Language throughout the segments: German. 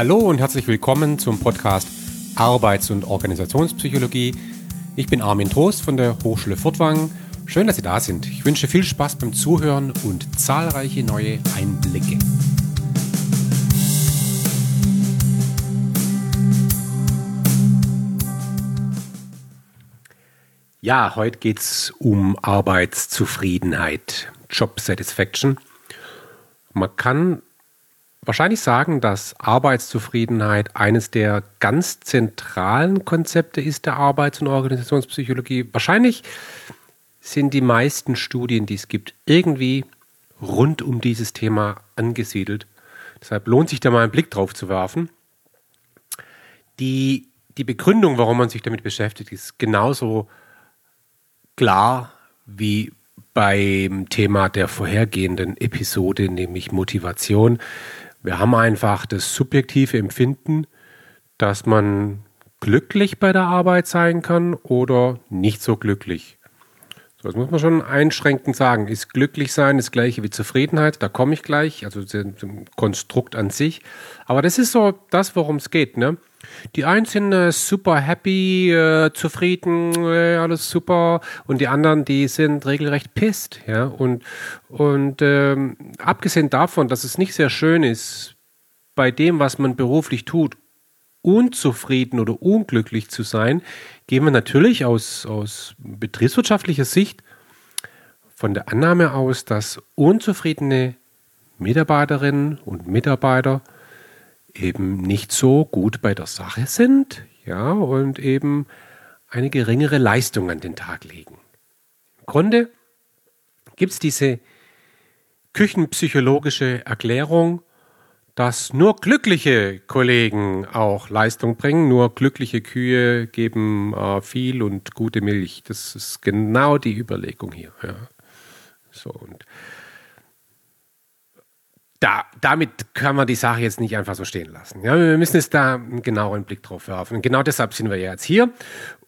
Hallo und herzlich willkommen zum Podcast Arbeits- und Organisationspsychologie. Ich bin Armin Trost von der Hochschule Furtwangen. Schön, dass Sie da sind. Ich wünsche viel Spaß beim Zuhören und zahlreiche neue Einblicke. Ja, heute geht es um Arbeitszufriedenheit, Job Satisfaction. Man kann wahrscheinlich sagen, dass Arbeitszufriedenheit eines der ganz zentralen Konzepte ist der Arbeits- und Organisationspsychologie. Wahrscheinlich sind die meisten Studien, die es gibt, irgendwie rund um dieses Thema angesiedelt. Deshalb lohnt sich da mal einen Blick drauf zu werfen. Die, die Begründung, warum man sich damit beschäftigt, ist genauso klar wie beim Thema der vorhergehenden Episode, nämlich Motivation. Wir haben einfach das subjektive Empfinden, dass man glücklich bei der Arbeit sein kann oder nicht so glücklich. So, das muss man schon einschränkend sagen. Ist glücklich sein das gleiche wie Zufriedenheit? Da komme ich gleich, also zum Konstrukt an sich. Aber das ist so das, worum es geht. Ne? Die einen sind äh, super happy, äh, zufrieden, äh, alles super, und die anderen, die sind regelrecht pisst. Ja? Und, und ähm, abgesehen davon, dass es nicht sehr schön ist, bei dem, was man beruflich tut, unzufrieden oder unglücklich zu sein, gehen wir natürlich aus, aus betriebswirtschaftlicher Sicht von der Annahme aus, dass unzufriedene Mitarbeiterinnen und Mitarbeiter eben nicht so gut bei der Sache sind, ja, und eben eine geringere Leistung an den Tag legen. Im Grunde gibt es diese küchenpsychologische Erklärung, dass nur glückliche Kollegen auch Leistung bringen, nur glückliche Kühe geben äh, viel und gute Milch. Das ist genau die Überlegung hier. Ja. So und da, damit kann man die Sache jetzt nicht einfach so stehen lassen. Ja, wir müssen jetzt da einen genaueren Blick drauf werfen. Und genau deshalb sind wir jetzt hier.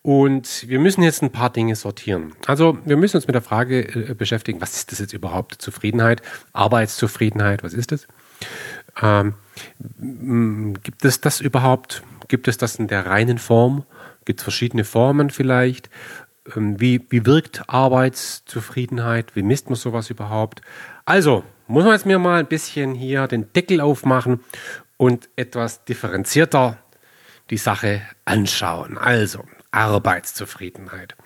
Und wir müssen jetzt ein paar Dinge sortieren. Also wir müssen uns mit der Frage äh, beschäftigen, was ist das jetzt überhaupt? Zufriedenheit, Arbeitszufriedenheit, was ist das? Ähm, gibt es das überhaupt? Gibt es das in der reinen Form? Gibt es verschiedene Formen vielleicht? Ähm, wie, wie wirkt Arbeitszufriedenheit? Wie misst man sowas überhaupt? Also, muss man jetzt mir mal ein bisschen hier den Deckel aufmachen und etwas differenzierter die Sache anschauen. Also, Arbeitszufriedenheit.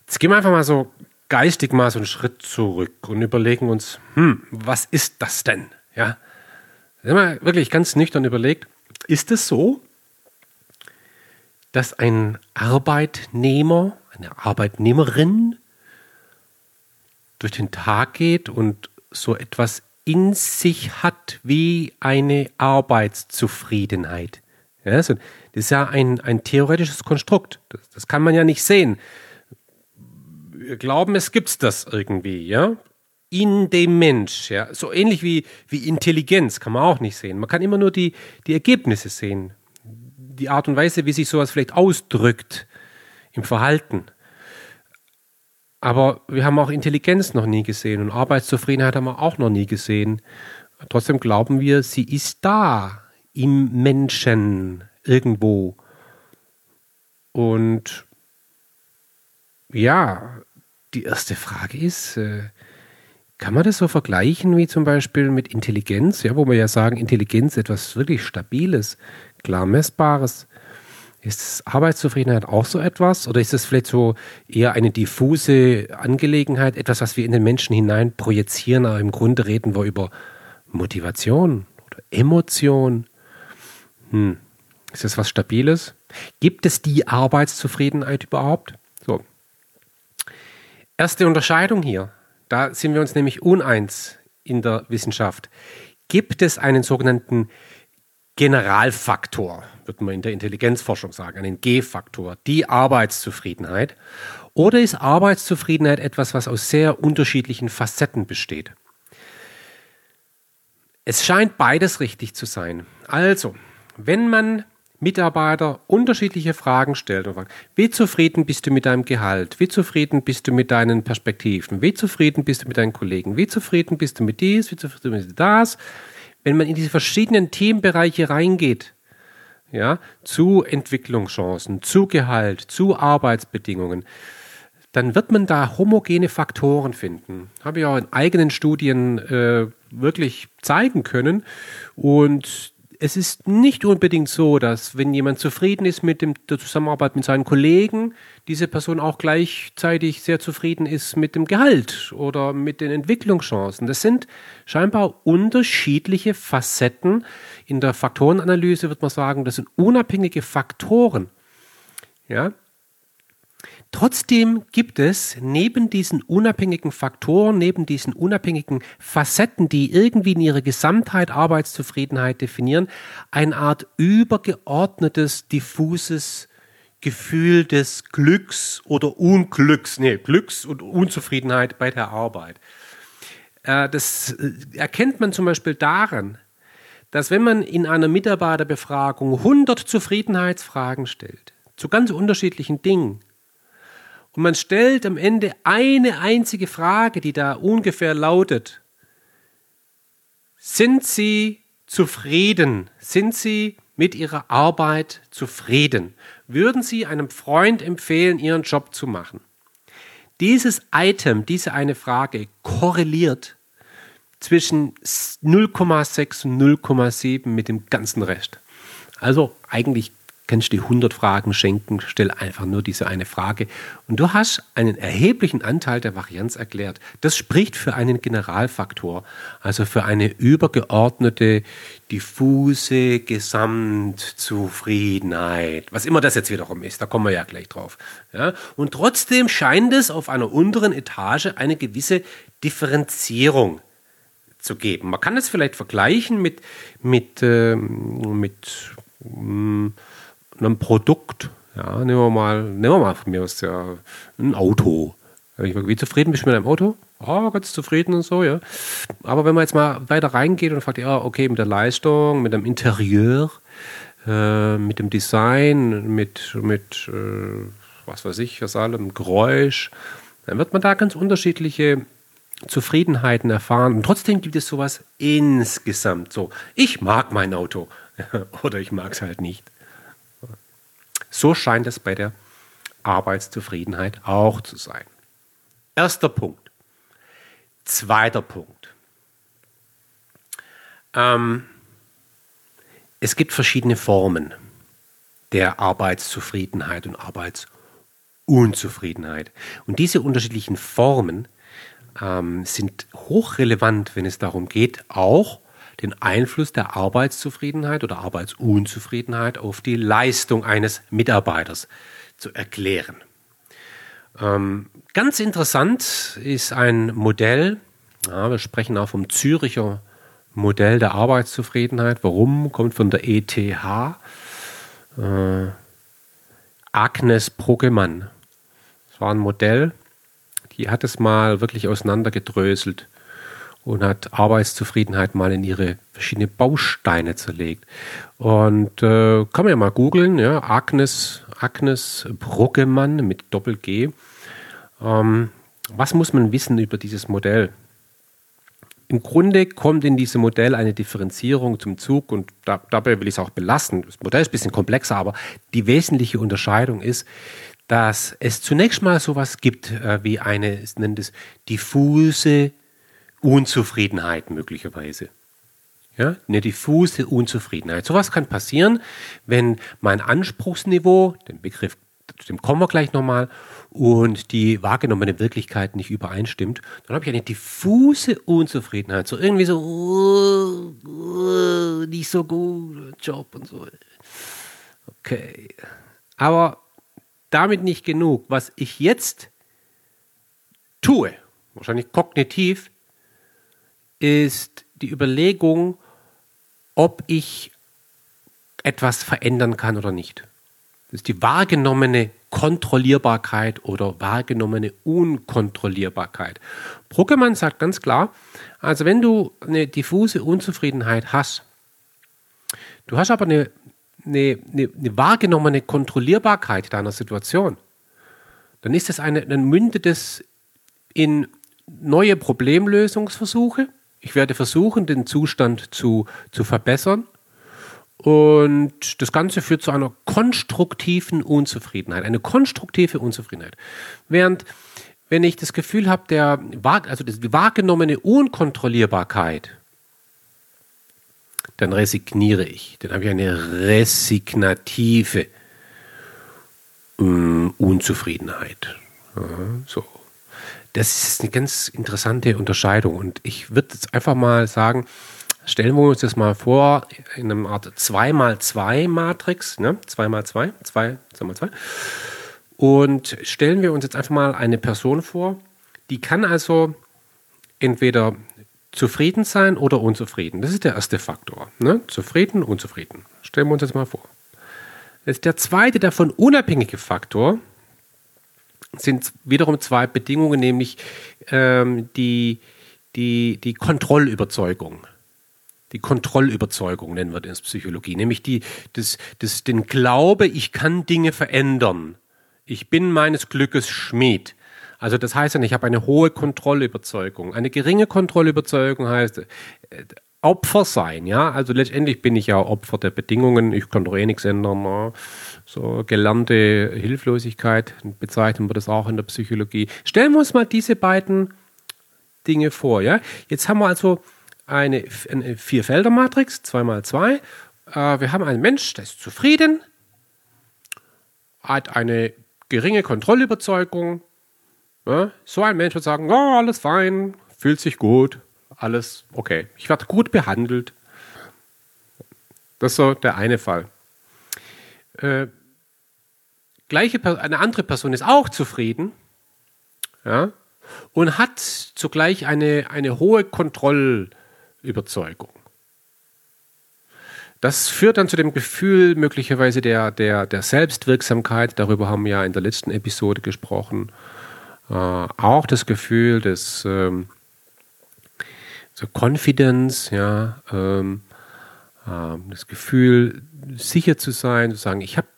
Jetzt gehen wir einfach mal so geistig mal so einen Schritt zurück und überlegen uns, hm, was ist das denn? Ja, wenn man wirklich ganz nüchtern überlegt, ist es so, dass ein Arbeitnehmer, eine Arbeitnehmerin durch den Tag geht und so etwas in sich hat wie eine Arbeitszufriedenheit. Ja, das ist ja ein, ein theoretisches Konstrukt. Das, das kann man ja nicht sehen. Wir glauben, es gibt das irgendwie, ja in dem Mensch. Ja? So ähnlich wie, wie Intelligenz kann man auch nicht sehen. Man kann immer nur die, die Ergebnisse sehen. Die Art und Weise, wie sich sowas vielleicht ausdrückt im Verhalten. Aber wir haben auch Intelligenz noch nie gesehen und Arbeitszufriedenheit haben wir auch noch nie gesehen. Trotzdem glauben wir, sie ist da im Menschen irgendwo. Und ja, die erste Frage ist, äh, kann man das so vergleichen wie zum Beispiel mit Intelligenz, ja, wo wir ja sagen, Intelligenz etwas wirklich Stabiles, klar Messbares. Ist Arbeitszufriedenheit auch so etwas? Oder ist es vielleicht so eher eine diffuse Angelegenheit, etwas, was wir in den Menschen hinein projizieren, aber im Grunde reden wir über Motivation oder Emotion? Hm. Ist das was Stabiles? Gibt es die Arbeitszufriedenheit überhaupt? So. Erste Unterscheidung hier. Da sind wir uns nämlich uneins in der Wissenschaft. Gibt es einen sogenannten Generalfaktor, würde man in der Intelligenzforschung sagen, einen G-Faktor, die Arbeitszufriedenheit? Oder ist Arbeitszufriedenheit etwas, was aus sehr unterschiedlichen Facetten besteht? Es scheint beides richtig zu sein. Also, wenn man Mitarbeiter unterschiedliche Fragen stellt und fragt, wie zufrieden bist du mit deinem Gehalt? Wie zufrieden bist du mit deinen Perspektiven? Wie zufrieden bist du mit deinen Kollegen? Wie zufrieden bist du mit dies? Wie zufrieden bist du mit das? Wenn man in diese verschiedenen Themenbereiche reingeht, ja, zu Entwicklungschancen, zu Gehalt, zu Arbeitsbedingungen, dann wird man da homogene Faktoren finden. Habe ich auch in eigenen Studien äh, wirklich zeigen können. Und es ist nicht unbedingt so, dass wenn jemand zufrieden ist mit dem, der Zusammenarbeit mit seinen Kollegen, diese Person auch gleichzeitig sehr zufrieden ist mit dem Gehalt oder mit den Entwicklungschancen. Das sind scheinbar unterschiedliche Facetten. In der Faktorenanalyse wird man sagen, das sind unabhängige Faktoren. Ja, Trotzdem gibt es neben diesen unabhängigen Faktoren, neben diesen unabhängigen Facetten, die irgendwie in ihrer Gesamtheit Arbeitszufriedenheit definieren, eine Art übergeordnetes, diffuses Gefühl des Glücks oder Unglücks, nee, Glücks und Unzufriedenheit bei der Arbeit. Äh, das äh, erkennt man zum Beispiel daran, dass wenn man in einer Mitarbeiterbefragung 100 Zufriedenheitsfragen stellt, zu ganz unterschiedlichen Dingen, und man stellt am Ende eine einzige Frage, die da ungefähr lautet, sind Sie zufrieden? Sind Sie mit Ihrer Arbeit zufrieden? Würden Sie einem Freund empfehlen, Ihren Job zu machen? Dieses Item, diese eine Frage korreliert zwischen 0,6 und 0,7 mit dem ganzen Rest. Also eigentlich kannst du die 100 Fragen schenken, stell einfach nur diese eine Frage. Und du hast einen erheblichen Anteil der Varianz erklärt. Das spricht für einen Generalfaktor, also für eine übergeordnete, diffuse Gesamtzufriedenheit. Was immer das jetzt wiederum ist, da kommen wir ja gleich drauf. Ja? Und trotzdem scheint es auf einer unteren Etage eine gewisse Differenzierung zu geben. Man kann es vielleicht vergleichen mit, mit, äh, mit mh, einem Produkt. Ja, nehmen wir mal, nehmen wir mal von mir aus ja, ein Auto. Wie zufrieden bist du mit deinem Auto? Oh, ganz zufrieden und so, ja. Aber wenn man jetzt mal weiter reingeht und fragt, ja, okay, mit der Leistung, mit dem Interieur, äh, mit dem Design, mit, mit äh, was weiß ich, was allem, Geräusch, dann wird man da ganz unterschiedliche Zufriedenheiten erfahren. Und trotzdem gibt es sowas insgesamt so. Ich mag mein Auto oder ich mag es halt nicht. So scheint es bei der Arbeitszufriedenheit auch zu sein. Erster Punkt. Zweiter Punkt. Ähm, es gibt verschiedene Formen der Arbeitszufriedenheit und Arbeitsunzufriedenheit. Und diese unterschiedlichen Formen ähm, sind hochrelevant, wenn es darum geht, auch den Einfluss der Arbeitszufriedenheit oder Arbeitsunzufriedenheit auf die Leistung eines Mitarbeiters zu erklären. Ähm, ganz interessant ist ein Modell, ja, wir sprechen auch vom Züricher Modell der Arbeitszufriedenheit. Warum? Kommt von der ETH. Äh, Agnes Bruggemann. Das war ein Modell, die hat es mal wirklich auseinandergedröselt und hat Arbeitszufriedenheit mal in ihre verschiedenen Bausteine zerlegt. Und äh, kann man ja mal googeln, ja, Agnes, Agnes Bruggemann mit Doppel-G. Ähm, was muss man wissen über dieses Modell? Im Grunde kommt in diesem Modell eine Differenzierung zum Zug und da, dabei will ich es auch belassen. Das Modell ist ein bisschen komplexer, aber die wesentliche Unterscheidung ist, dass es zunächst mal sowas gibt äh, wie eine, es nennt es diffuse Unzufriedenheit möglicherweise. Ja, eine diffuse Unzufriedenheit. Sowas kann passieren, wenn mein Anspruchsniveau, den Begriff, dem kommen wir gleich nochmal, und die wahrgenommene Wirklichkeit nicht übereinstimmt, dann habe ich eine diffuse Unzufriedenheit. So irgendwie so, uh, uh, nicht so gut, Job und so. Okay. Aber damit nicht genug. Was ich jetzt tue, wahrscheinlich kognitiv, ist die Überlegung, ob ich etwas verändern kann oder nicht. Das ist die wahrgenommene Kontrollierbarkeit oder wahrgenommene Unkontrollierbarkeit. Bruckemann sagt ganz klar, also wenn du eine diffuse Unzufriedenheit hast, du hast aber eine, eine, eine, eine wahrgenommene Kontrollierbarkeit deiner Situation, dann ist das eine, dann mündet es in neue Problemlösungsversuche, Ich werde versuchen, den Zustand zu, zu verbessern. Und das Ganze führt zu einer konstruktiven Unzufriedenheit. Eine konstruktive Unzufriedenheit. Während, wenn ich das Gefühl habe, der, also die wahrgenommene Unkontrollierbarkeit, dann resigniere ich. Dann habe ich eine resignative ähm, Unzufriedenheit. Ja, so. Das ist eine ganz interessante Unterscheidung. Und ich würde jetzt einfach mal sagen, stellen wir uns das mal vor in einer Art 2x2-Matrix, ne? 2x2, 2, 2x2. Und stellen wir uns jetzt einfach mal eine Person vor, die kann also entweder zufrieden sein oder unzufrieden. Das ist der erste Faktor. Ne? Zufrieden, unzufrieden. Stellen wir uns das mal vor. Jetzt der zweite, davon unabhängige Faktor, sind wiederum zwei Bedingungen, nämlich ähm, die, die, die Kontrollüberzeugung. Die Kontrollüberzeugung nennen wir das in Psychologie, nämlich die, das, das, den Glaube, ich kann Dinge verändern. Ich bin meines Glückes Schmied. Also das heißt ja, ich habe eine hohe Kontrollüberzeugung. Eine geringe Kontrollüberzeugung heißt äh, Opfer sein, ja. Also letztendlich bin ich ja Opfer der Bedingungen. Ich kann doch eh nichts ändern. Ne? So gelernte Hilflosigkeit bezeichnen wir das auch in der Psychologie. Stellen wir uns mal diese beiden Dinge vor, ja. Jetzt haben wir also eine, eine Vierfelder-Matrix, 2 mal 2. Äh, wir haben einen Mensch, der ist zufrieden, hat eine geringe Kontrollüberzeugung, ja, so ein Mensch wird sagen, oh, alles fein, fühlt sich gut, alles okay. Ich werde gut behandelt. Das ist so der eine Fall. Äh, gleiche, eine andere Person ist auch zufrieden ja, und hat zugleich eine, eine hohe Kontrollüberzeugung. Das führt dann zu dem Gefühl möglicherweise der, der, der Selbstwirksamkeit, darüber haben wir ja in der letzten Episode gesprochen, äh, auch das Gefühl des ähm, so Confidence, ja, ähm, äh, das Gefühl, sicher zu sein, zu sagen, ich habe,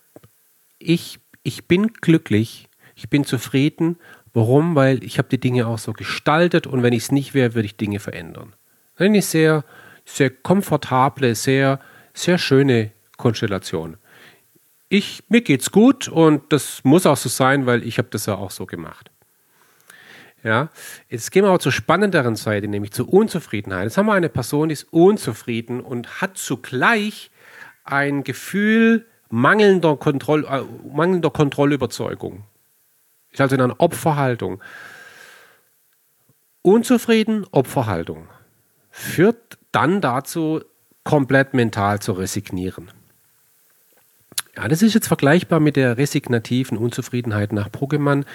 ich, ich bin glücklich, ich bin zufrieden. Warum? Weil ich habe die Dinge auch so gestaltet und wenn ich es nicht wäre, würde ich Dinge verändern. Eine sehr, sehr komfortable, sehr, sehr schöne Konstellation. Ich, mir geht's gut und das muss auch so sein, weil ich habe das ja auch so gemacht. Ja, jetzt gehen wir aber zur spannenderen Seite, nämlich zur Unzufriedenheit. Jetzt haben wir eine Person, die ist unzufrieden und hat zugleich ein Gefühl mangelnder, Kontroll, äh, mangelnder Kontrollüberzeugung. Ist also in einer Opferhaltung. Unzufrieden, Opferhaltung. Führt dann dazu, komplett mental zu resignieren. Ja, das ist jetzt vergleichbar mit der resignativen Unzufriedenheit nach Bruggemann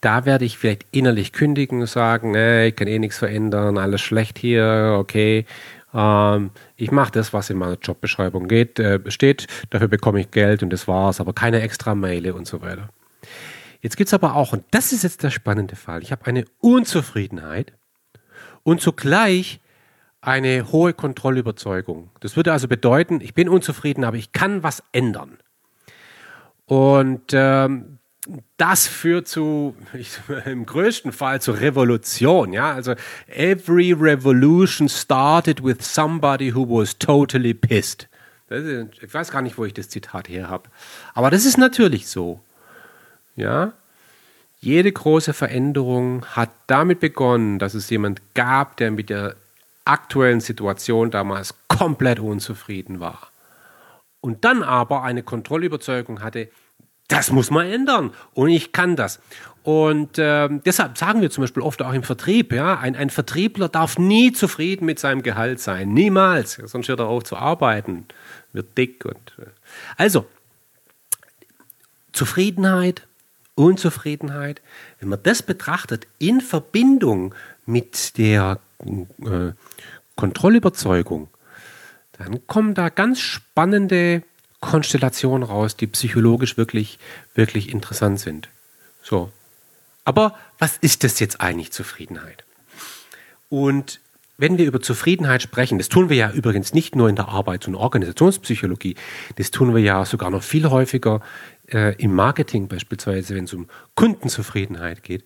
da werde ich vielleicht innerlich kündigen, sagen, nee, ich kann eh nichts verändern, alles schlecht hier, okay. Ähm, ich mache das, was in meiner Jobbeschreibung geht, äh, steht, dafür bekomme ich Geld und das war's, aber keine extra Maile und so weiter. Jetzt gibt es aber auch, und das ist jetzt der spannende Fall, ich habe eine Unzufriedenheit und zugleich eine hohe Kontrollüberzeugung. Das würde also bedeuten, ich bin unzufrieden, aber ich kann was ändern. Und ähm, das führt zu, ich, im größten Fall zur Revolution. Ja, also every revolution started with somebody who was totally pissed. Ist, ich weiß gar nicht, wo ich das Zitat her habe, aber das ist natürlich so. Ja, jede große Veränderung hat damit begonnen, dass es jemand gab, der mit der aktuellen Situation damals komplett unzufrieden war. Und dann aber eine Kontrollüberzeugung hatte, das muss man ändern und ich kann das. Und äh, deshalb sagen wir zum Beispiel oft auch im Vertrieb, ja, ein, ein Vertriebler darf nie zufrieden mit seinem Gehalt sein, niemals, sonst hört er auf zu arbeiten, wird dick und äh. also Zufriedenheit, Unzufriedenheit, wenn man das betrachtet in Verbindung mit der äh, Kontrollüberzeugung, dann kommen da ganz spannende Konstellationen raus, die psychologisch wirklich, wirklich interessant sind. So. Aber was ist das jetzt eigentlich Zufriedenheit? Und wenn wir über Zufriedenheit sprechen, das tun wir ja übrigens nicht nur in der Arbeits- und Organisationspsychologie, das tun wir ja sogar noch viel häufiger äh, im Marketing beispielsweise, wenn es um Kundenzufriedenheit geht.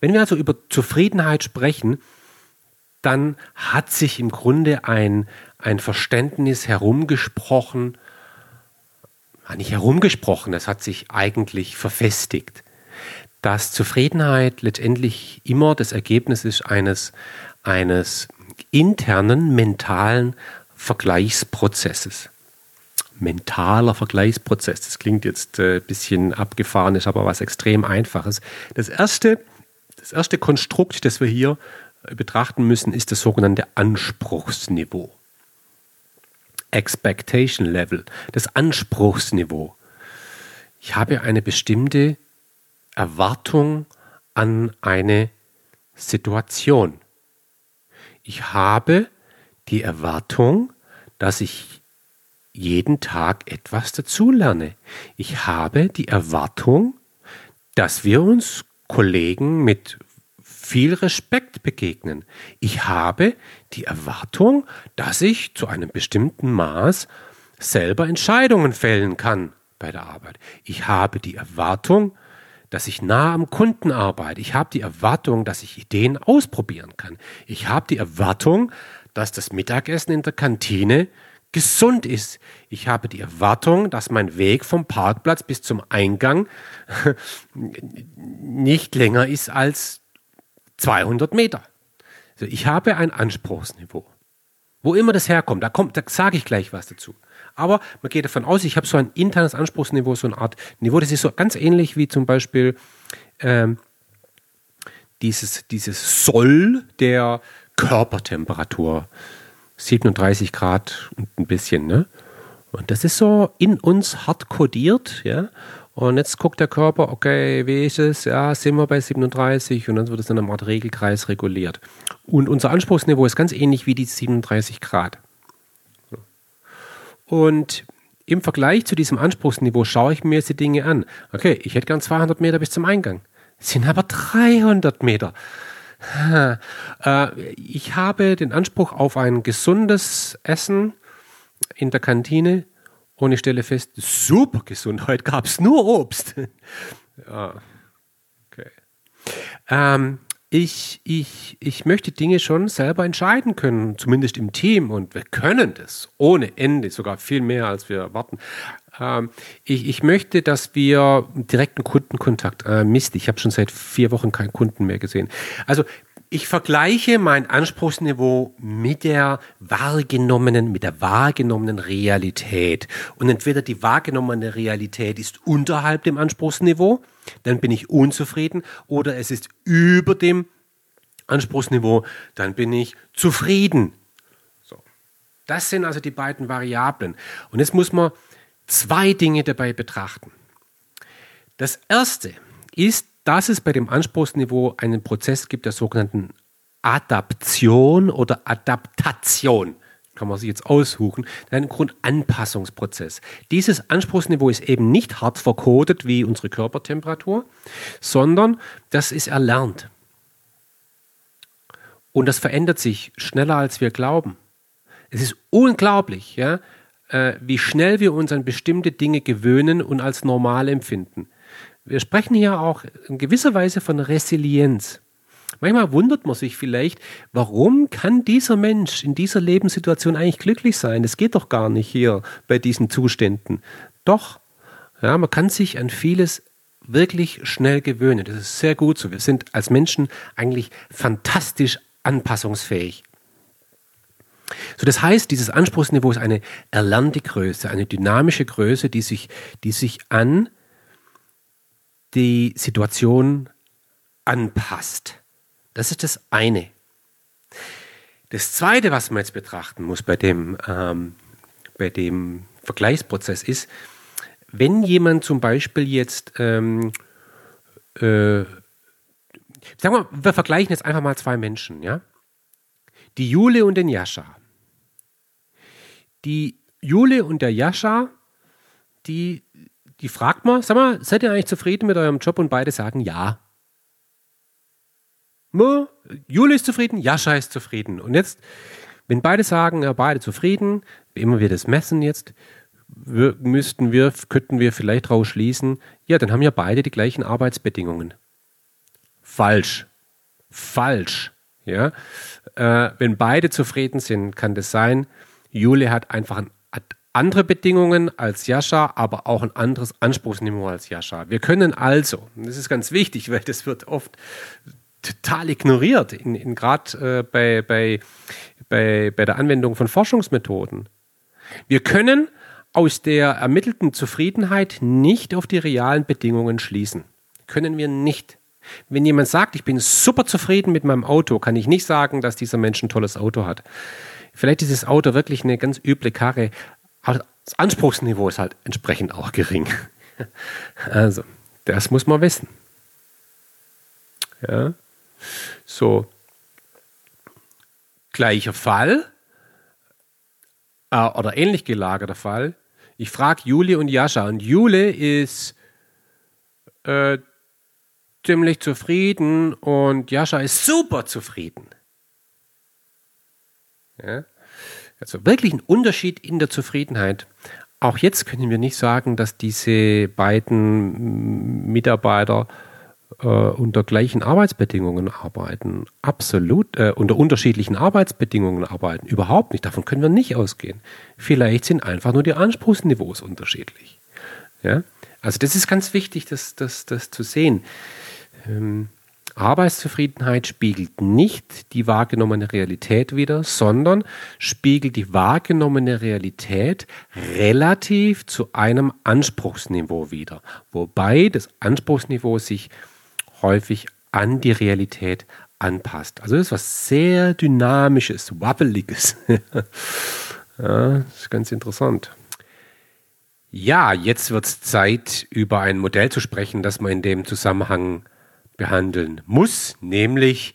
Wenn wir also über Zufriedenheit sprechen, dann hat sich im Grunde ein, ein Verständnis herumgesprochen, nicht herumgesprochen, es hat sich eigentlich verfestigt, dass Zufriedenheit letztendlich immer das Ergebnis ist eines, eines internen mentalen Vergleichsprozesses. Mentaler Vergleichsprozess, das klingt jetzt ein äh, bisschen abgefahren, ist aber was extrem Einfaches. Das erste, das erste Konstrukt, das wir hier betrachten müssen, ist das sogenannte Anspruchsniveau. Expectation Level, das Anspruchsniveau. Ich habe eine bestimmte Erwartung an eine Situation. Ich habe die Erwartung, dass ich jeden Tag etwas dazulerne. Ich habe die Erwartung, dass wir uns Kollegen mit viel Respekt begegnen. Ich habe die Erwartung, dass ich zu einem bestimmten Maß selber Entscheidungen fällen kann bei der Arbeit. Ich habe die Erwartung, dass ich nah am Kunden arbeite. Ich habe die Erwartung, dass ich Ideen ausprobieren kann. Ich habe die Erwartung, dass das Mittagessen in der Kantine gesund ist. Ich habe die Erwartung, dass mein Weg vom Parkplatz bis zum Eingang nicht länger ist als 200 Meter. Also ich habe ein Anspruchsniveau. Wo immer das herkommt, da, kommt, da sage ich gleich was dazu. Aber man geht davon aus, ich habe so ein internes Anspruchsniveau, so eine Art Niveau, das ist so ganz ähnlich wie zum Beispiel ähm, dieses, dieses Soll der Körpertemperatur. 37 Grad und ein bisschen, ne? Und das ist so in uns hart kodiert, ja. Und jetzt guckt der Körper, okay, wie ist es? Ja, sind wir bei 37 und dann wird es in einem Art Regelkreis reguliert. Und unser Anspruchsniveau ist ganz ähnlich wie die 37 Grad. Und im Vergleich zu diesem Anspruchsniveau schaue ich mir jetzt die Dinge an. Okay, ich hätte gern 200 Meter bis zum Eingang. Sind aber 300 Meter. Äh, ich habe den Anspruch auf ein gesundes Essen in der Kantine und ich stelle fest, super gesund, heute gab es nur Obst. ja, okay. Ähm, ich, ich, ich möchte Dinge schon selber entscheiden können, zumindest im Team. Und wir können das ohne Ende, sogar viel mehr, als wir erwarten. Ähm, ich, ich möchte, dass wir direkten Kundenkontakt, äh, Mist, ich habe schon seit vier Wochen keinen Kunden mehr gesehen. Also ich vergleiche mein Anspruchsniveau mit der wahrgenommenen, mit der wahrgenommenen Realität. Und entweder die wahrgenommene Realität ist unterhalb dem Anspruchsniveau, dann bin ich unzufrieden, oder es ist über dem Anspruchsniveau, dann bin ich zufrieden. So. Das sind also die beiden Variablen. Und jetzt muss man zwei Dinge dabei betrachten. Das erste ist dass es bei dem Anspruchsniveau einen Prozess gibt der sogenannten Adaption oder Adaptation. Kann man sich jetzt aussuchen. Ein Grundanpassungsprozess. Dieses Anspruchsniveau ist eben nicht hart verkodet wie unsere Körpertemperatur, sondern das ist erlernt. Und das verändert sich schneller, als wir glauben. Es ist unglaublich, ja, äh, wie schnell wir uns an bestimmte Dinge gewöhnen und als normal empfinden wir sprechen hier auch in gewisser Weise von Resilienz. Manchmal wundert man sich vielleicht, warum kann dieser Mensch in dieser Lebenssituation eigentlich glücklich sein? Das geht doch gar nicht hier bei diesen Zuständen. Doch, ja, man kann sich an vieles wirklich schnell gewöhnen. Das ist sehr gut so. Wir sind als Menschen eigentlich fantastisch anpassungsfähig. So, das heißt, dieses Anspruchsniveau ist eine erlernte Größe, eine dynamische Größe, die sich, die sich an die Situation anpasst. Das ist das eine. Das zweite, was man jetzt betrachten muss bei dem, ähm, bei dem Vergleichsprozess ist, wenn jemand zum Beispiel jetzt, ähm, äh, sagen wir, wir vergleichen jetzt einfach mal zwei Menschen, ja? Die Jule und den Jascha. Die Jule und der Jascha, die die fragt man, sag mal, seid ihr eigentlich zufrieden mit eurem Job? Und beide sagen ja. Mo, Juli ist zufrieden, Jascha ist zufrieden. Und jetzt, wenn beide sagen, ja, beide zufrieden, wie immer wir das messen jetzt, wir, müssten wir, könnten wir vielleicht daraus schließen, ja, dann haben ja beide die gleichen Arbeitsbedingungen. Falsch. Falsch. Ja, äh, wenn beide zufrieden sind, kann das sein. Jule hat einfach ein, andere Bedingungen als Jascha, aber auch ein anderes Anspruchsniveau als Jascha. Wir können also, und das ist ganz wichtig, weil das wird oft total ignoriert, in, in gerade äh, bei, bei, bei, bei der Anwendung von Forschungsmethoden. Wir können aus der ermittelten Zufriedenheit nicht auf die realen Bedingungen schließen. Können wir nicht. Wenn jemand sagt, ich bin super zufrieden mit meinem Auto, kann ich nicht sagen, dass dieser Mensch ein tolles Auto hat. Vielleicht ist das Auto wirklich eine ganz üble Karre, das Anspruchsniveau ist halt entsprechend auch gering. Also, das muss man wissen. Ja. So. Gleicher Fall äh, oder ähnlich gelagerter Fall. Ich frage Jule und Jascha und Jule ist äh, ziemlich zufrieden und Jascha ist super zufrieden. Ja? Also wirklich ein Unterschied in der Zufriedenheit. Auch jetzt können wir nicht sagen, dass diese beiden Mitarbeiter äh, unter gleichen Arbeitsbedingungen arbeiten. Absolut, äh, unter unterschiedlichen Arbeitsbedingungen arbeiten. Überhaupt nicht. Davon können wir nicht ausgehen. Vielleicht sind einfach nur die Anspruchsniveaus unterschiedlich. Ja? Also das ist ganz wichtig, das, das, das zu sehen. Ähm, Arbeitszufriedenheit spiegelt nicht die wahrgenommene Realität wider, sondern spiegelt die wahrgenommene Realität relativ zu einem Anspruchsniveau wider. Wobei das Anspruchsniveau sich häufig an die Realität anpasst. Also das ist was sehr Dynamisches, Wabbeliges. ja, das ist ganz interessant. Ja, jetzt wird es Zeit, über ein Modell zu sprechen, das man in dem Zusammenhang behandeln muss, nämlich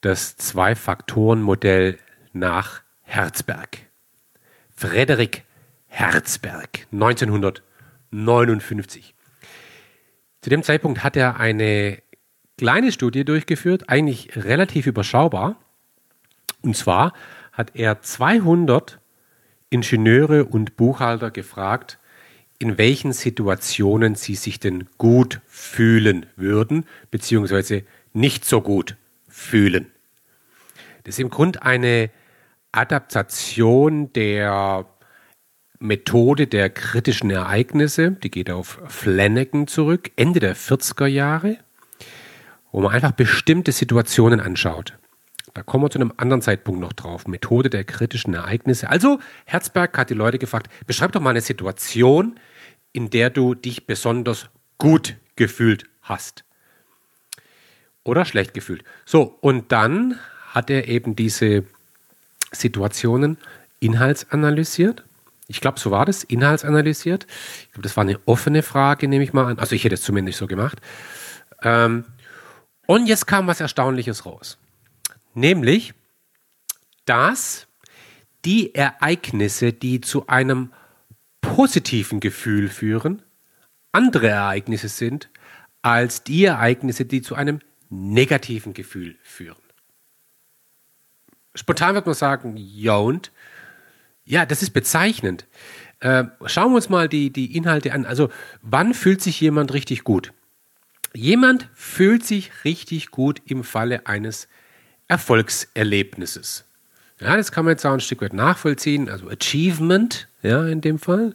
das Zwei-Faktoren-Modell nach Herzberg. Frederik Herzberg, 1959. Zu dem Zeitpunkt hat er eine kleine Studie durchgeführt, eigentlich relativ überschaubar. Und zwar hat er 200 Ingenieure und Buchhalter gefragt, in welchen Situationen sie sich denn gut fühlen würden, beziehungsweise nicht so gut fühlen. Das ist im Grunde eine Adaptation der Methode der kritischen Ereignisse, die geht auf Flanagan zurück, Ende der 40er Jahre, wo man einfach bestimmte Situationen anschaut. Da kommen wir zu einem anderen Zeitpunkt noch drauf. Methode der kritischen Ereignisse. Also, Herzberg hat die Leute gefragt, beschreib doch mal eine Situation, in der du dich besonders gut gefühlt hast. Oder schlecht gefühlt. So, und dann hat er eben diese Situationen inhaltsanalysiert ich glaube, so war das, inhaltsanalysiert. Ich glaube, das war eine offene Frage, nehme ich mal an. Also ich hätte es zumindest so gemacht. Ähm, und jetzt kam was Erstaunliches raus. Nämlich, dass die Ereignisse, die zu einem positiven Gefühl führen, andere Ereignisse sind als die Ereignisse, die zu einem negativen Gefühl führen. Spontan wird man sagen, ja und? Ja, das ist bezeichnend. Äh, schauen wir uns mal die, die Inhalte an. Also, wann fühlt sich jemand richtig gut? Jemand fühlt sich richtig gut im Falle eines Erfolgserlebnisses. Ja, das kann man jetzt auch ein Stück weit nachvollziehen, also Achievement, ja, in dem Fall.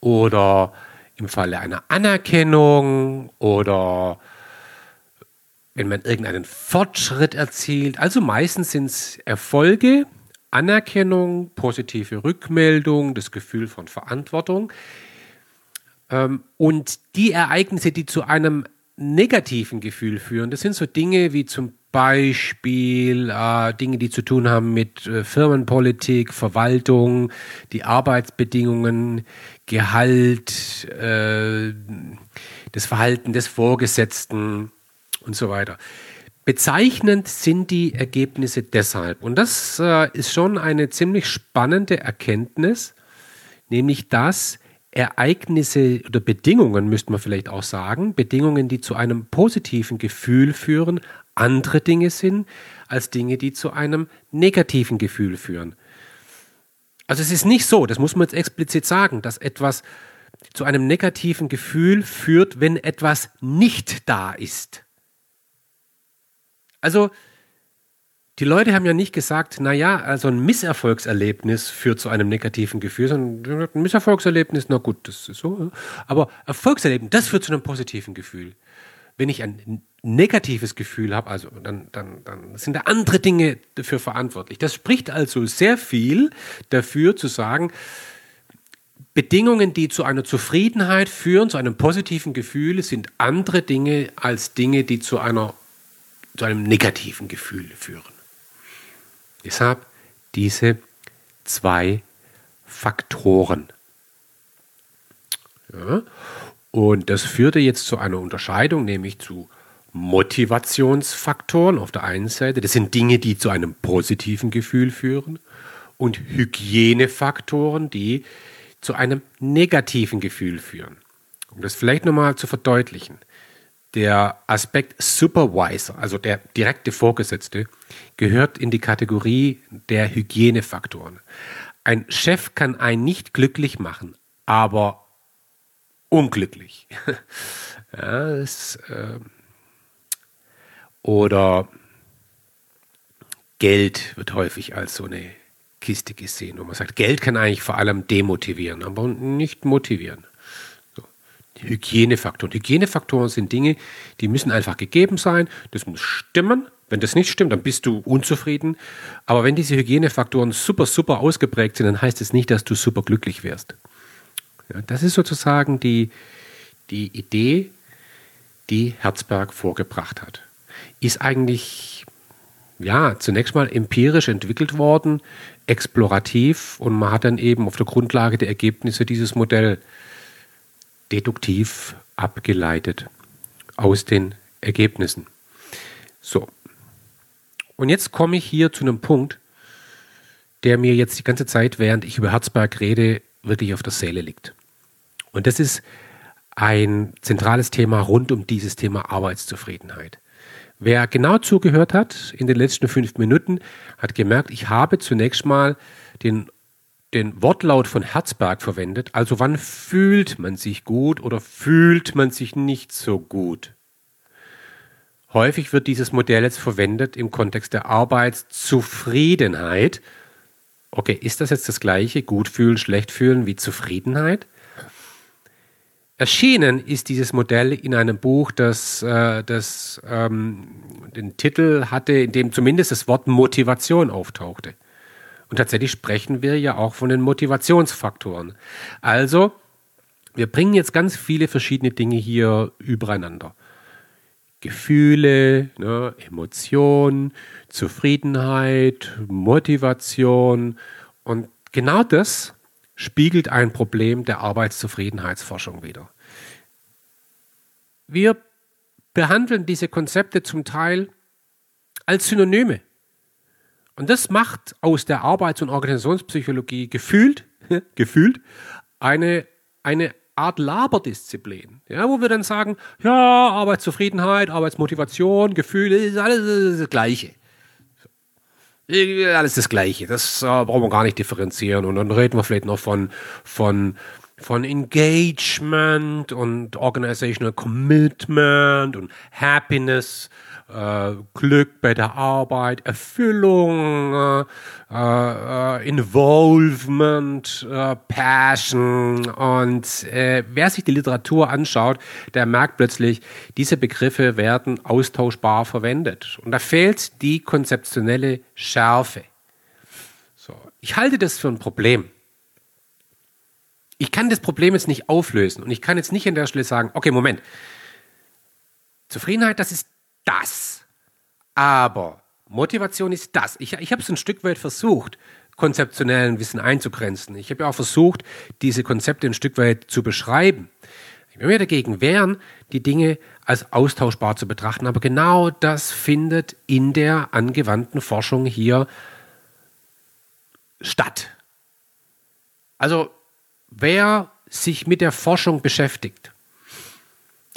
Oder im Falle einer Anerkennung oder wenn man irgendeinen Fortschritt erzielt. Also meistens sind es Erfolge, Anerkennung, positive Rückmeldung, das Gefühl von Verantwortung. Ähm, und die Ereignisse, die zu einem negativen Gefühl führen, das sind so Dinge wie zum Beispiel äh, Dinge, die zu tun haben mit äh, Firmenpolitik, Verwaltung, die Arbeitsbedingungen, Gehalt, äh, das Verhalten des Vorgesetzten und so weiter. Bezeichnend sind die Ergebnisse deshalb. Und das äh, ist schon eine ziemlich spannende Erkenntnis, nämlich dass Ereignisse oder Bedingungen, müsste man vielleicht auch sagen, Bedingungen, die zu einem positiven Gefühl führen, andere Dinge sind als Dinge, die zu einem negativen Gefühl führen. Also es ist nicht so, das muss man jetzt explizit sagen, dass etwas zu einem negativen Gefühl führt, wenn etwas nicht da ist. Also die Leute haben ja nicht gesagt, naja, also ein Misserfolgserlebnis führt zu einem negativen Gefühl, sondern ein Misserfolgserlebnis, na gut, das ist so. Aber Erfolgserlebnis, das führt zu einem positiven Gefühl. Wenn ich ein negatives Gefühl habe, also dann, dann, dann sind da andere Dinge dafür verantwortlich. Das spricht also sehr viel dafür zu sagen, Bedingungen, die zu einer Zufriedenheit führen, zu einem positiven Gefühl, sind andere Dinge als Dinge, die zu, einer, zu einem negativen Gefühl führen. Deshalb diese zwei Faktoren. Ja, und das führte jetzt zu einer Unterscheidung, nämlich zu Motivationsfaktoren auf der einen Seite. Das sind Dinge, die zu einem positiven Gefühl führen. Und Hygienefaktoren, die zu einem negativen Gefühl führen. Um das vielleicht nochmal zu verdeutlichen. Der Aspekt Supervisor, also der direkte Vorgesetzte, gehört in die Kategorie der Hygienefaktoren. Ein Chef kann einen nicht glücklich machen, aber unglücklich. ja, das, äh, oder Geld wird häufig als so eine Kiste gesehen, wo man sagt, Geld kann eigentlich vor allem demotivieren, aber nicht motivieren. So. Hygienefaktoren. Hygienefaktoren sind Dinge, die müssen einfach gegeben sein, das muss stimmen. Wenn das nicht stimmt, dann bist du unzufrieden. Aber wenn diese Hygienefaktoren super, super ausgeprägt sind, dann heißt es das nicht, dass du super glücklich wirst. Ja, das ist sozusagen die, die Idee, die Herzberg vorgebracht hat. Ist eigentlich ja, zunächst mal empirisch entwickelt worden, explorativ und man hat dann eben auf der Grundlage der Ergebnisse dieses Modell deduktiv abgeleitet aus den Ergebnissen. So. Und jetzt komme ich hier zu einem Punkt, der mir jetzt die ganze Zeit, während ich über Herzberg rede, wirklich auf der Seele liegt. Und das ist ein zentrales Thema rund um dieses Thema Arbeitszufriedenheit. Wer genau zugehört hat in den letzten fünf Minuten, hat gemerkt, ich habe zunächst mal den, den Wortlaut von Herzberg verwendet. Also wann fühlt man sich gut oder fühlt man sich nicht so gut? Häufig wird dieses Modell jetzt verwendet im Kontext der Arbeitszufriedenheit. Okay, ist das jetzt das gleiche, gut fühlen, schlecht fühlen wie Zufriedenheit? Erschienen ist dieses Modell in einem Buch, das, äh, das ähm, den Titel hatte, in dem zumindest das Wort Motivation auftauchte. Und tatsächlich sprechen wir ja auch von den Motivationsfaktoren. Also, wir bringen jetzt ganz viele verschiedene Dinge hier übereinander. Gefühle, ne, Emotionen, Zufriedenheit, Motivation. Und genau das spiegelt ein Problem der Arbeitszufriedenheitsforschung wider. Wir behandeln diese Konzepte zum Teil als Synonyme. Und das macht aus der Arbeits- und Organisationspsychologie gefühlt, gefühlt eine, eine Art Laberdisziplin, ja, wo wir dann sagen, ja, Arbeitszufriedenheit, Arbeitsmotivation, Gefühle, ist alles das Gleiche. Alles das Gleiche. Das äh, brauchen wir gar nicht differenzieren. Und dann reden wir vielleicht noch von, von, von Engagement und Organizational Commitment und Happiness äh, Glück bei der Arbeit, Erfüllung, äh, äh, Involvement, äh, Passion. Und äh, wer sich die Literatur anschaut, der merkt plötzlich, diese Begriffe werden austauschbar verwendet. Und da fehlt die konzeptionelle Schärfe. So. Ich halte das für ein Problem ich kann das Problem jetzt nicht auflösen und ich kann jetzt nicht an der Stelle sagen, okay, Moment. Zufriedenheit, das ist das. Aber Motivation ist das. Ich, ich habe es ein Stück weit versucht, konzeptionellen Wissen einzugrenzen. Ich habe ja auch versucht, diese Konzepte ein Stück weit zu beschreiben. Ich will mir dagegen wehren, die Dinge als austauschbar zu betrachten. Aber genau das findet in der angewandten Forschung hier statt. Also wer sich mit der Forschung beschäftigt,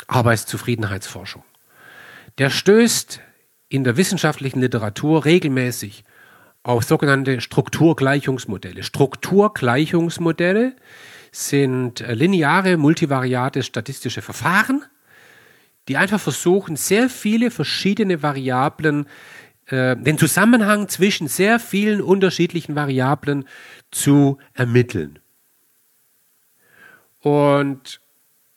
Arbeitszufriedenheitsforschung, der stößt in der wissenschaftlichen Literatur regelmäßig auf sogenannte Strukturgleichungsmodelle. Strukturgleichungsmodelle sind lineare, multivariate statistische Verfahren, die einfach versuchen, sehr viele verschiedene Variablen äh, den Zusammenhang zwischen sehr vielen unterschiedlichen Variablen zu ermitteln. Und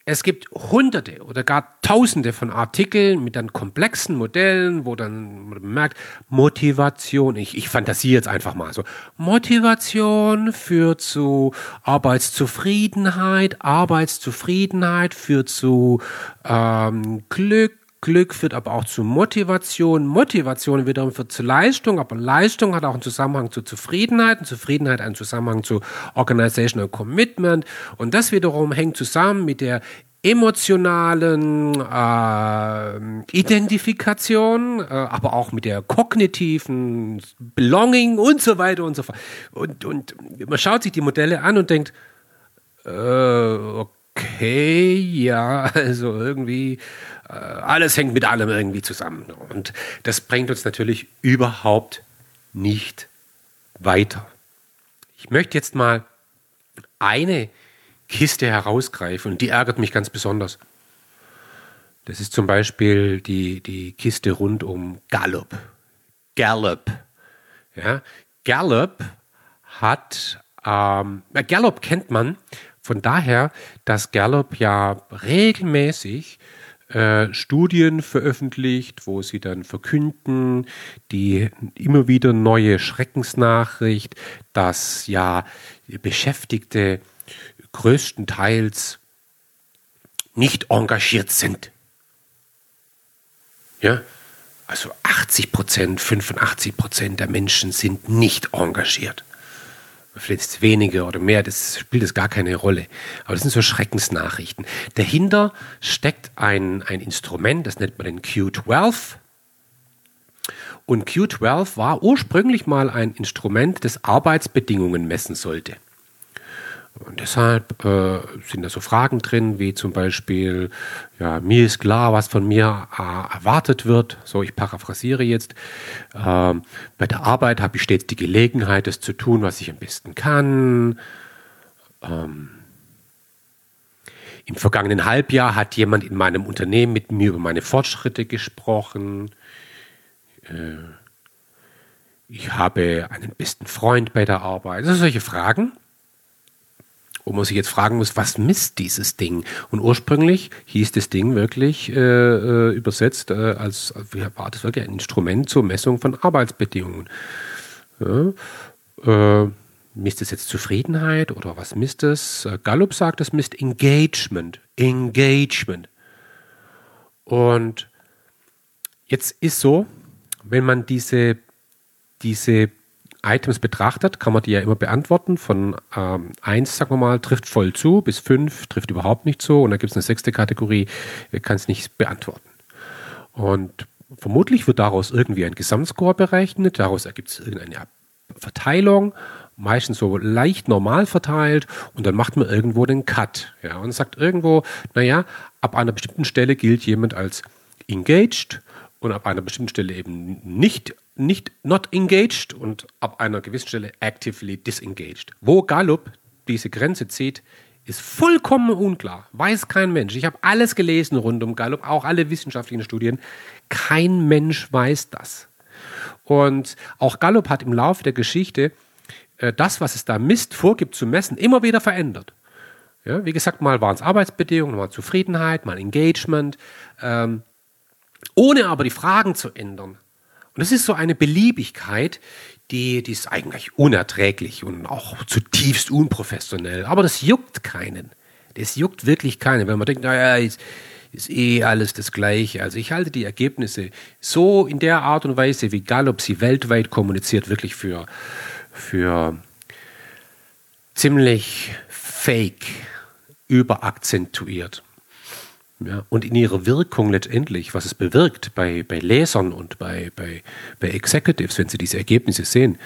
es gibt hunderte oder gar tausende von Artikeln mit dann komplexen Modellen, wo dann man merkt, Motivation, ich, ich fantasiere jetzt einfach mal so, Motivation führt zu Arbeitszufriedenheit, Arbeitszufriedenheit führt zu ähm, Glück, Glück führt aber auch zu Motivation. Motivation wiederum führt zu Leistung, aber Leistung hat auch einen Zusammenhang zu Zufriedenheit und Zufriedenheit einen Zusammenhang zu Organizational Commitment. Und das wiederum hängt zusammen mit der emotionalen äh, Identifikation, äh, aber auch mit der kognitiven Belonging und so weiter und so fort. Und, und man schaut sich die Modelle an und denkt, äh, okay, ja, also irgendwie alles hängt mit allem irgendwie zusammen. Und das bringt uns natürlich überhaupt nicht weiter. Ich möchte jetzt mal eine Kiste herausgreifen und die ärgert mich ganz besonders. Das ist zum Beispiel die, die Kiste rund um Gallup. Gallup. Ja, Gallup hat, ähm, Gallup kennt man von daher, dass Gallup ja regelmäßig äh, Studien veröffentlicht, wo sie dann verkünden, die immer wieder neue Schreckensnachricht, dass ja Beschäftigte größtenteils nicht engagiert sind. Ja, also 80 Prozent, 85 Prozent der Menschen sind nicht engagiert vielleicht weniger oder mehr, das spielt es gar keine Rolle. Aber das sind so Schreckensnachrichten. Dahinter steckt ein, ein Instrument, das nennt man den Q12. Und Q12 war ursprünglich mal ein Instrument, das Arbeitsbedingungen messen sollte. Und deshalb äh, sind da so Fragen drin, wie zum Beispiel, ja, mir ist klar, was von mir äh, erwartet wird. So, ich paraphrasiere jetzt. Ähm, bei der Arbeit habe ich stets die Gelegenheit, das zu tun, was ich am besten kann. Ähm, Im vergangenen Halbjahr hat jemand in meinem Unternehmen mit mir über meine Fortschritte gesprochen. Äh, ich habe einen besten Freund bei der Arbeit. Also solche Fragen wo man sich jetzt fragen muss, was misst dieses Ding? Und ursprünglich hieß das Ding wirklich äh, äh übersetzt äh, als, war das wirklich ein Instrument zur Messung von Arbeitsbedingungen. Ja, äh, misst es jetzt Zufriedenheit oder was misst es? Äh, Gallup sagt, es misst Engagement. Engagement. Und jetzt ist so, wenn man diese, diese Items betrachtet, kann man die ja immer beantworten. Von ähm, 1, sagen wir mal, trifft voll zu, bis 5 trifft überhaupt nicht zu. Und dann gibt es eine sechste Kategorie, kann es nicht beantworten. Und vermutlich wird daraus irgendwie ein Gesamtscore berechnet, daraus ergibt es irgendeine Verteilung, meistens so leicht normal verteilt und dann macht man irgendwo den Cut. Ja, und sagt irgendwo, naja, ab einer bestimmten Stelle gilt jemand als engaged und ab einer bestimmten Stelle eben nicht nicht not engaged und ab einer gewissen Stelle actively disengaged. Wo Gallup diese Grenze zieht, ist vollkommen unklar. Weiß kein Mensch. Ich habe alles gelesen rund um Gallup, auch alle wissenschaftlichen Studien. Kein Mensch weiß das. Und auch Gallup hat im Laufe der Geschichte äh, das, was es da misst, vorgibt zu messen, immer wieder verändert. Ja, wie gesagt, mal waren es Arbeitsbedingungen, mal Zufriedenheit, mal Engagement, ähm, ohne aber die Fragen zu ändern. Und es ist so eine Beliebigkeit, die, die ist eigentlich unerträglich und auch zutiefst unprofessionell. Aber das juckt keinen. Das juckt wirklich keinen, wenn man denkt, naja, ist, ist eh alles das Gleiche. Also ich halte die Ergebnisse so in der Art und Weise, wie Gallup sie weltweit kommuniziert, wirklich für, für ziemlich fake, überakzentuiert. Ja, und in ihrer Wirkung letztendlich, was es bewirkt bei, bei Lesern und bei, bei, bei Executives, wenn sie diese Ergebnisse sehen,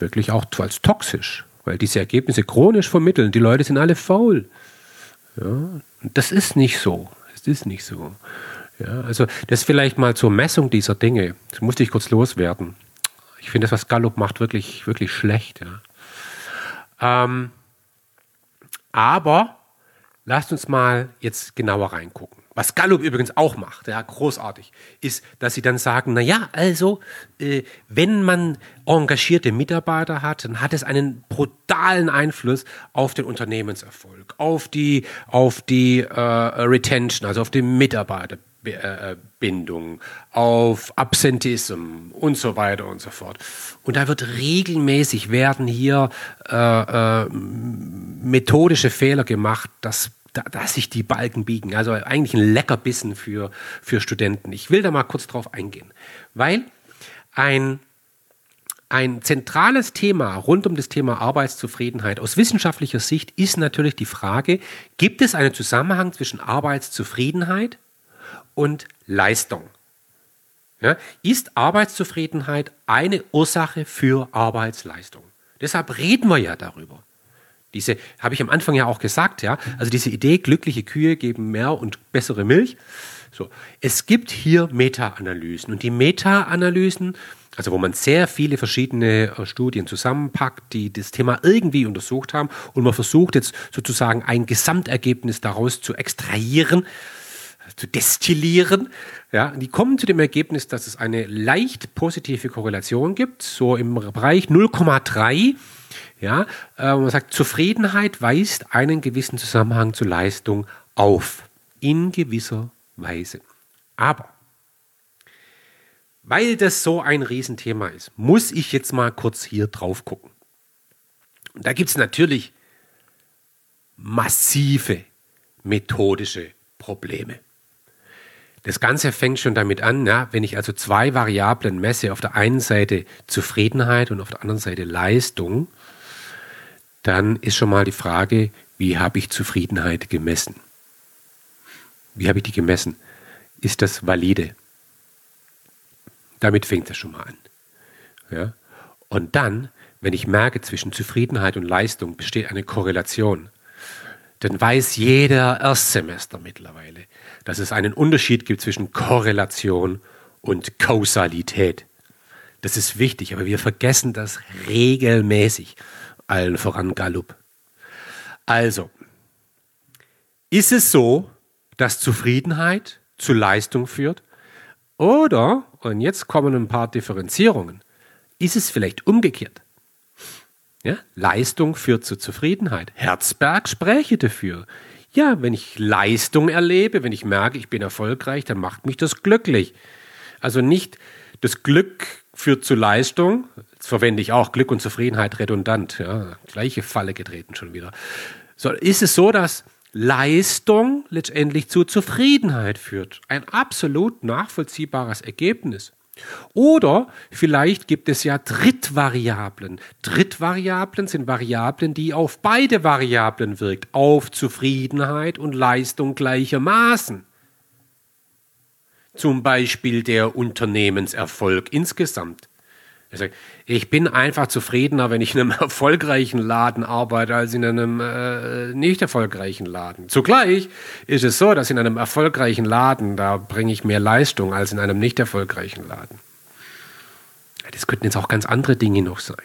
wirklich auch als toxisch, weil diese Ergebnisse chronisch vermitteln, die Leute sind alle faul. Ja, das ist nicht so. Das ist nicht so. Ja, also das vielleicht mal zur Messung dieser Dinge. Das musste ich kurz loswerden. Ich finde das, was Gallup macht, wirklich, wirklich schlecht. Ja. Ähm, aber lasst uns mal jetzt genauer reingucken. was Gallup übrigens auch macht, ja, großartig, ist, dass sie dann sagen, na ja, also, äh, wenn man engagierte Mitarbeiter hat, dann hat es einen brutalen Einfluss auf den Unternehmenserfolg, auf die, auf die äh, Retention, also auf die Mitarbeiterbindung, auf Absentism und so weiter und so fort. Und da wird regelmäßig werden hier äh, äh, methodische Fehler gemacht, dass da, dass sich die Balken biegen. Also eigentlich ein Leckerbissen für, für Studenten. Ich will da mal kurz drauf eingehen, weil ein, ein zentrales Thema rund um das Thema Arbeitszufriedenheit aus wissenschaftlicher Sicht ist natürlich die Frage, gibt es einen Zusammenhang zwischen Arbeitszufriedenheit und Leistung? Ja, ist Arbeitszufriedenheit eine Ursache für Arbeitsleistung? Deshalb reden wir ja darüber. Diese habe ich am Anfang ja auch gesagt, ja. Also diese Idee, glückliche Kühe geben mehr und bessere Milch. So, es gibt hier Meta-Analysen und die Meta-Analysen, also wo man sehr viele verschiedene äh, Studien zusammenpackt, die das Thema irgendwie untersucht haben und man versucht jetzt sozusagen ein Gesamtergebnis daraus zu extrahieren, zu destillieren. Ja, die kommen zu dem Ergebnis, dass es eine leicht positive Korrelation gibt, so im Bereich 0,3 ja, äh, man sagt, Zufriedenheit weist einen gewissen Zusammenhang zur Leistung auf. In gewisser Weise. Aber weil das so ein Riesenthema ist, muss ich jetzt mal kurz hier drauf gucken. Und da gibt es natürlich massive methodische Probleme. Das Ganze fängt schon damit an, ja, wenn ich also zwei Variablen messe, auf der einen Seite Zufriedenheit und auf der anderen Seite Leistung, dann ist schon mal die Frage, wie habe ich Zufriedenheit gemessen? Wie habe ich die gemessen? Ist das valide? Damit fängt es schon mal an. Ja? Und dann, wenn ich merke, zwischen Zufriedenheit und Leistung besteht eine Korrelation, dann weiß jeder Erstsemester mittlerweile, dass es einen Unterschied gibt zwischen Korrelation und Kausalität. Das ist wichtig, aber wir vergessen das regelmäßig allen voran Gallup. Also, ist es so, dass Zufriedenheit zu Leistung führt? Oder, und jetzt kommen ein paar Differenzierungen, ist es vielleicht umgekehrt? Ja, Leistung führt zu Zufriedenheit. Herzberg spräche dafür. Ja, wenn ich Leistung erlebe, wenn ich merke, ich bin erfolgreich, dann macht mich das glücklich. Also nicht das Glück führt zu Leistung, verwende ich auch Glück und Zufriedenheit redundant. Ja, gleiche Falle getreten schon wieder. So, ist es so, dass Leistung letztendlich zu Zufriedenheit führt? Ein absolut nachvollziehbares Ergebnis. Oder vielleicht gibt es ja Drittvariablen. Drittvariablen sind Variablen, die auf beide Variablen wirkt, auf Zufriedenheit und Leistung gleichermaßen. Zum Beispiel der Unternehmenserfolg insgesamt. Er ich bin einfach zufriedener, wenn ich in einem erfolgreichen Laden arbeite, als in einem äh, nicht erfolgreichen Laden. Zugleich ist es so, dass in einem erfolgreichen Laden, da bringe ich mehr Leistung als in einem nicht erfolgreichen Laden. Das könnten jetzt auch ganz andere Dinge noch sein.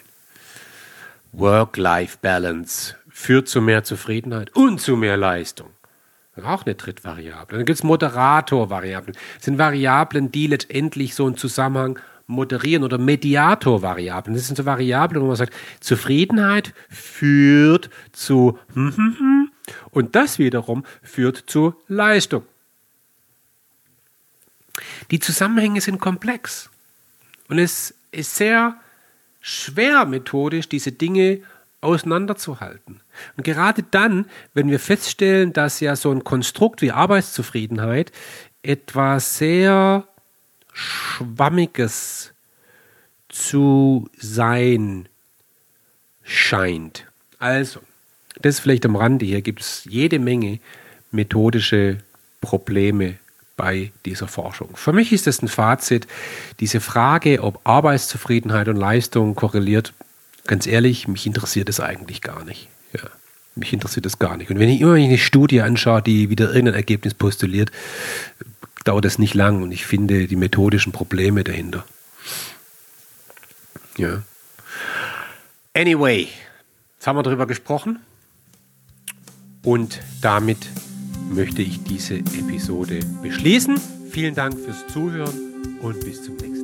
Work-Life-Balance führt zu mehr Zufriedenheit und zu mehr Leistung. Auch eine Drittvariable. Dann gibt es Moderator-Variablen. Das sind Variablen, die letztendlich so einen Zusammenhang moderieren oder Mediator-Variablen. Das sind so Variablen, wo man sagt, Zufriedenheit führt zu hm, hm, hm, und das wiederum führt zu Leistung. Die Zusammenhänge sind komplex und es ist sehr schwer methodisch, diese Dinge auseinanderzuhalten. Und gerade dann, wenn wir feststellen, dass ja so ein Konstrukt wie Arbeitszufriedenheit etwas sehr Schwammiges zu sein scheint. Also, das vielleicht am Rande. Hier gibt es jede Menge methodische Probleme bei dieser Forschung. Für mich ist das ein Fazit. Diese Frage, ob Arbeitszufriedenheit und Leistung korreliert, ganz ehrlich, mich interessiert es eigentlich gar nicht. Ja, mich interessiert das gar nicht. Und wenn ich immer eine Studie anschaue, die wieder irgendein Ergebnis postuliert, dauert es nicht lang und ich finde die methodischen Probleme dahinter. Ja. Anyway, jetzt haben wir darüber gesprochen und damit möchte ich diese Episode beschließen. Vielen Dank fürs Zuhören und bis zum nächsten Mal.